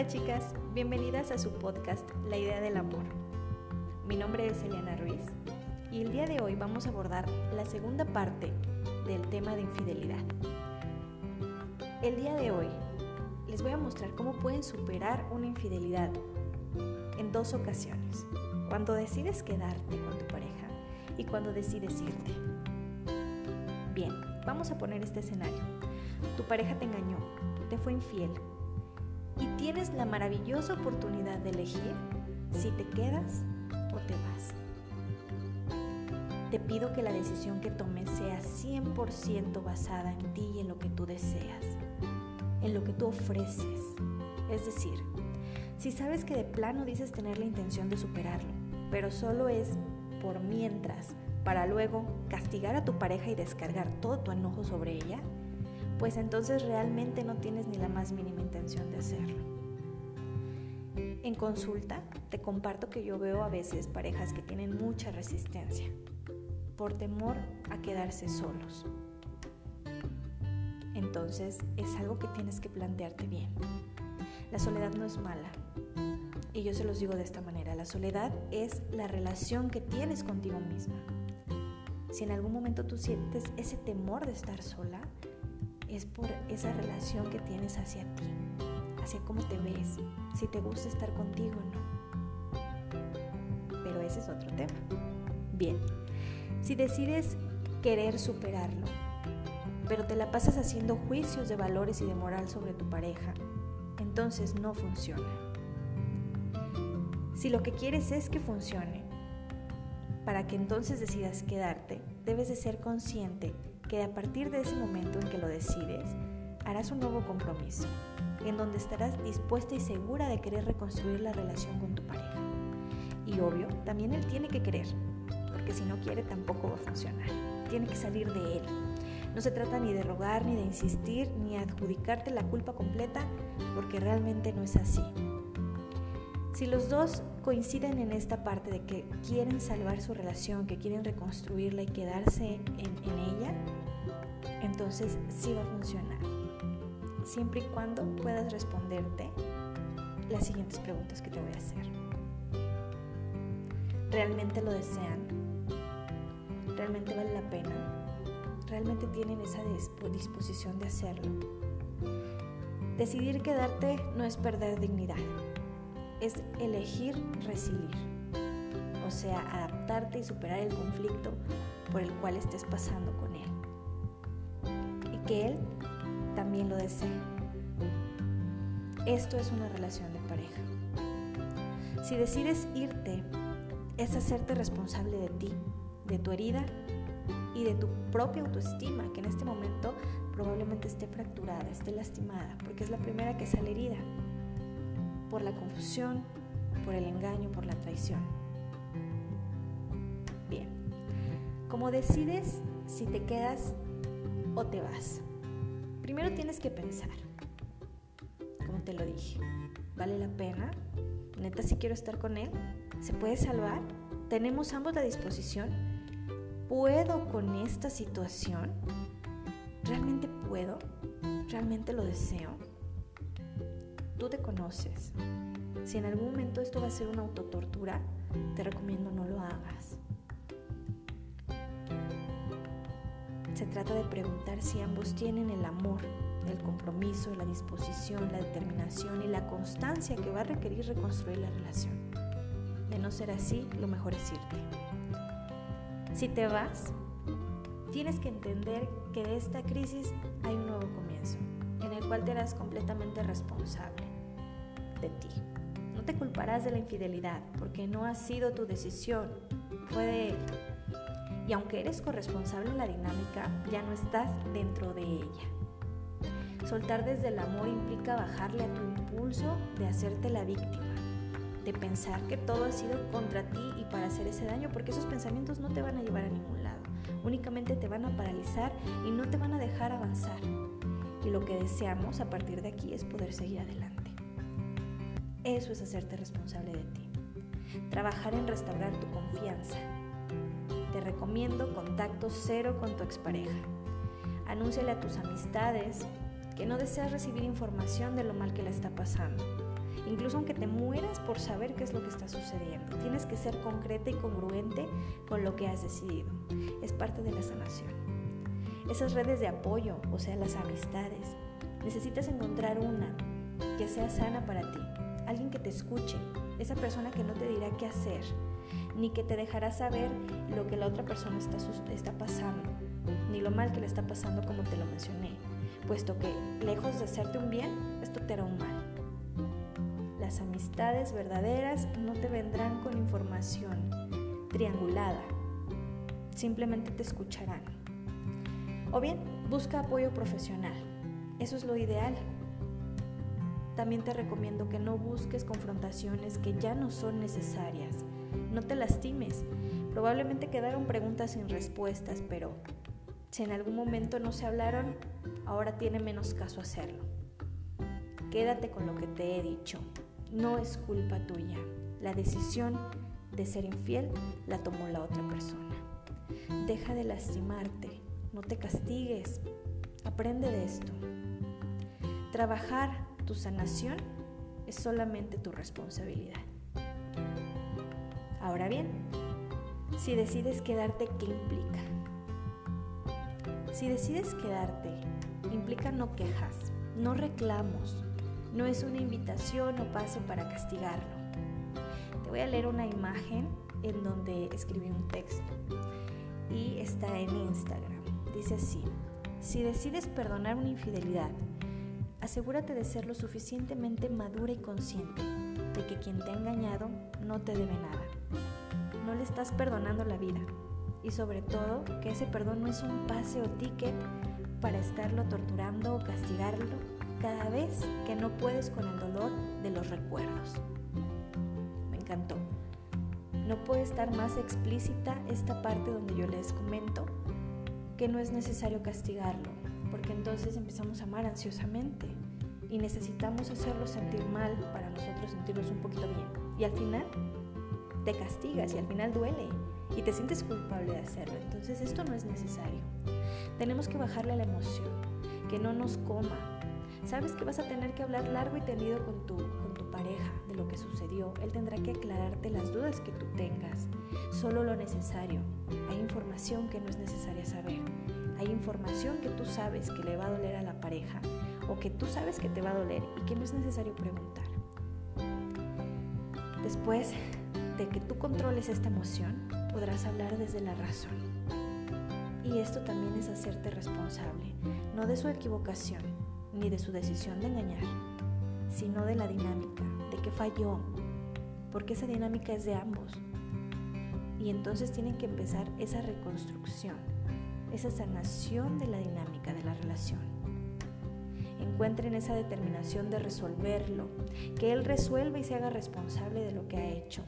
Hola chicas, bienvenidas a su podcast La idea del amor. Mi nombre es Eliana Ruiz y el día de hoy vamos a abordar la segunda parte del tema de infidelidad. El día de hoy les voy a mostrar cómo pueden superar una infidelidad en dos ocasiones. Cuando decides quedarte con tu pareja y cuando decides irte. Bien, vamos a poner este escenario. Tu pareja te engañó, te fue infiel y tienes la maravillosa oportunidad de elegir si te quedas o te vas. Te pido que la decisión que tomes sea 100% basada en ti y en lo que tú deseas, en lo que tú ofreces. Es decir, si sabes que de plano dices tener la intención de superarlo, pero solo es por mientras, para luego castigar a tu pareja y descargar todo tu enojo sobre ella, pues entonces realmente no tienes ni la más mínima intención de hacerlo. En consulta te comparto que yo veo a veces parejas que tienen mucha resistencia por temor a quedarse solos. Entonces es algo que tienes que plantearte bien. La soledad no es mala. Y yo se los digo de esta manera, la soledad es la relación que tienes contigo misma. Si en algún momento tú sientes ese temor de estar sola, es por esa relación que tienes hacia ti, hacia cómo te ves, si te gusta estar contigo o no. Pero ese es otro tema. Bien, si decides querer superarlo, pero te la pasas haciendo juicios de valores y de moral sobre tu pareja, entonces no funciona. Si lo que quieres es que funcione, para que entonces decidas quedarte, debes de ser consciente que a partir de ese momento en que lo decides, harás un nuevo compromiso, en donde estarás dispuesta y segura de querer reconstruir la relación con tu pareja. Y obvio, también él tiene que querer, porque si no quiere tampoco va a funcionar. Tiene que salir de él. No se trata ni de rogar, ni de insistir, ni adjudicarte la culpa completa, porque realmente no es así. Si los dos coinciden en esta parte de que quieren salvar su relación, que quieren reconstruirla y quedarse en, en ella, entonces sí va a funcionar. Siempre y cuando puedas responderte las siguientes preguntas que te voy a hacer. ¿Realmente lo desean? ¿Realmente vale la pena? ¿Realmente tienen esa disposición de hacerlo? Decidir quedarte no es perder dignidad, es elegir recibir, o sea, adaptarte y superar el conflicto por el cual estés pasando con él que él también lo desee. Esto es una relación de pareja. Si decides irte, es hacerte responsable de ti, de tu herida y de tu propia autoestima, que en este momento probablemente esté fracturada, esté lastimada, porque es la primera que sale herida, por la confusión, por el engaño, por la traición. Bien, como decides si te quedas o te vas. Primero tienes que pensar, como te lo dije, ¿vale la pena? ¿Neta si quiero estar con él? ¿Se puede salvar? ¿Tenemos ambos la disposición? ¿Puedo con esta situación? ¿Realmente puedo? ¿Realmente lo deseo? Tú te conoces. Si en algún momento esto va a ser una autotortura, te recomiendo no lo hagas. Se trata de preguntar si ambos tienen el amor, el compromiso, la disposición, la determinación y la constancia que va a requerir reconstruir la relación. De no ser así, lo mejor es irte. Si te vas, tienes que entender que de esta crisis hay un nuevo comienzo, en el cual te harás completamente responsable de ti. No te culparás de la infidelidad, porque no ha sido tu decisión, fue de él y aunque eres corresponsable en la dinámica, ya no estás dentro de ella. Soltar desde el amor implica bajarle a tu impulso de hacerte la víctima, de pensar que todo ha sido contra ti y para hacer ese daño, porque esos pensamientos no te van a llevar a ningún lado, únicamente te van a paralizar y no te van a dejar avanzar. Y lo que deseamos a partir de aquí es poder seguir adelante. Eso es hacerte responsable de ti. Trabajar en restaurar tu confianza, recomiendo contacto cero con tu expareja. Anúnciale a tus amistades que no deseas recibir información de lo mal que le está pasando. incluso aunque te mueras por saber qué es lo que está sucediendo. Tienes que ser concreta y congruente con lo que has decidido. Es parte de la sanación. Esas redes de apoyo, o sea, las amistades, necesitas encontrar una que sea sana para ti, alguien que te escuche, esa persona que no te dirá qué hacer, ni que te dejará saber lo que la otra persona está, está pasando, ni lo mal que le está pasando como te lo mencioné, puesto que lejos de hacerte un bien, esto te hará un mal. Las amistades verdaderas no te vendrán con información triangulada, simplemente te escucharán. O bien, busca apoyo profesional. Eso es lo ideal. También te recomiendo que no busques confrontaciones que ya no son necesarias. No te lastimes. Probablemente quedaron preguntas sin respuestas, pero si en algún momento no se hablaron, ahora tiene menos caso hacerlo. Quédate con lo que te he dicho no es culpa tuya. La decisión de ser infiel la tomó la otra persona. Deja de lastimarte, no te castigues, aprende de esto. Trabajar tu sanación es solamente tu responsabilidad. Ahora bien, si decides quedarte, ¿qué implica? Si decides quedarte, implica no quejas, no reclamos, no es una invitación o paso para castigarlo. Te voy a leer una imagen en donde escribí un texto y está en Instagram. Dice así, si decides perdonar una infidelidad, asegúrate de ser lo suficientemente madura y consciente de que quien te ha engañado no te debe nada. No le estás perdonando la vida y sobre todo que ese perdón no es un pase o ticket para estarlo torturando o castigarlo cada vez que no puedes con el dolor de los recuerdos. Me encantó. No puede estar más explícita esta parte donde yo les comento que no es necesario castigarlo, porque entonces empezamos a amar ansiosamente y necesitamos hacerlo sentir mal para nosotros sentirnos un poquito bien. Y al final te castigas y al final duele y te sientes culpable de hacerlo. Entonces esto no es necesario. Tenemos que bajarle la emoción, que no nos coma, Sabes que vas a tener que hablar largo y tendido con tu, con tu pareja de lo que sucedió. Él tendrá que aclararte las dudas que tú tengas. Solo lo necesario. Hay información que no es necesaria saber. Hay información que tú sabes que le va a doler a la pareja o que tú sabes que te va a doler y que no es necesario preguntar. Después de que tú controles esta emoción, podrás hablar desde la razón. Y esto también es hacerte responsable, no de su equivocación, ni de su decisión de engañar, sino de la dinámica, de qué falló, porque esa dinámica es de ambos. Y entonces tienen que empezar esa reconstrucción, esa sanación de la dinámica de la relación. Encuentren esa determinación de resolverlo, que él resuelva y se haga responsable de lo que ha hecho.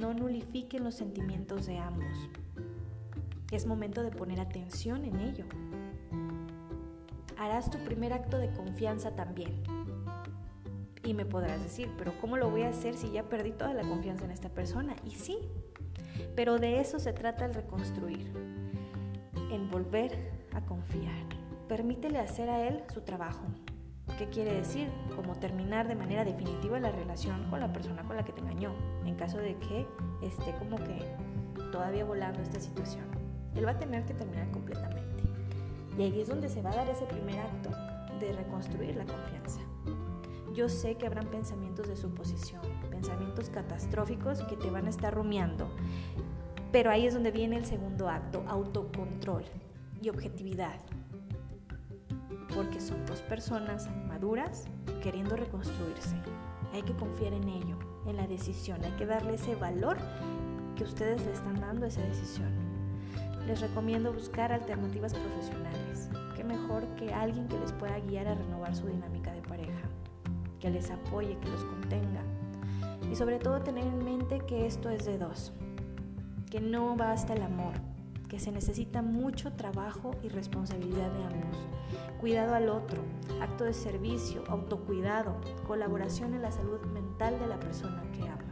No nulifiquen los sentimientos de ambos. Es momento de poner atención en ello harás tu primer acto de confianza también. Y me podrás decir, pero ¿cómo lo voy a hacer si ya perdí toda la confianza en esta persona? Y sí, pero de eso se trata el reconstruir, en volver a confiar. Permítele hacer a él su trabajo. ¿Qué quiere decir? Como terminar de manera definitiva la relación con la persona con la que te engañó, en caso de que esté como que todavía volando esta situación. Él va a tener que terminar completamente. Y ahí es donde se va a dar ese primer acto de reconstruir la confianza. Yo sé que habrán pensamientos de suposición, pensamientos catastróficos que te van a estar rumiando, pero ahí es donde viene el segundo acto, autocontrol y objetividad. Porque son dos personas maduras queriendo reconstruirse. Hay que confiar en ello, en la decisión, hay que darle ese valor que ustedes le están dando a esa decisión les recomiendo buscar alternativas profesionales. Qué mejor que alguien que les pueda guiar a renovar su dinámica de pareja, que les apoye, que los contenga. Y sobre todo tener en mente que esto es de dos, que no basta el amor, que se necesita mucho trabajo y responsabilidad de ambos. Cuidado al otro, acto de servicio, autocuidado, colaboración en la salud mental de la persona que amas.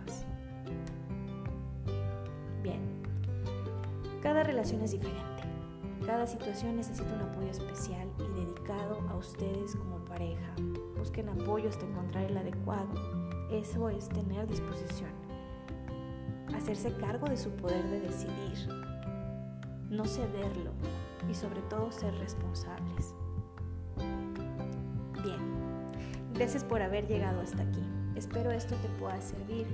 Cada relación es diferente. Cada situación necesita un apoyo especial y dedicado a ustedes como pareja. Busquen apoyo hasta encontrar el adecuado. Eso es tener disposición. Hacerse cargo de su poder de decidir. No cederlo y sobre todo ser responsables. Gracias por haber llegado hasta aquí. Espero esto te pueda servir.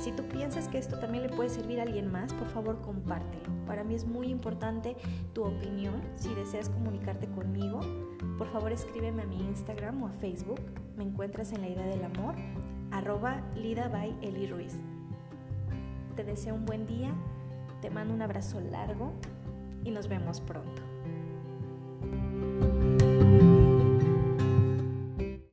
Si tú piensas que esto también le puede servir a alguien más, por favor compártelo. Para mí es muy importante tu opinión. Si deseas comunicarte conmigo, por favor escríbeme a mi Instagram o a Facebook. Me encuentras en la idea del amor, arroba Lida by Eli Ruiz. Te deseo un buen día, te mando un abrazo largo y nos vemos pronto.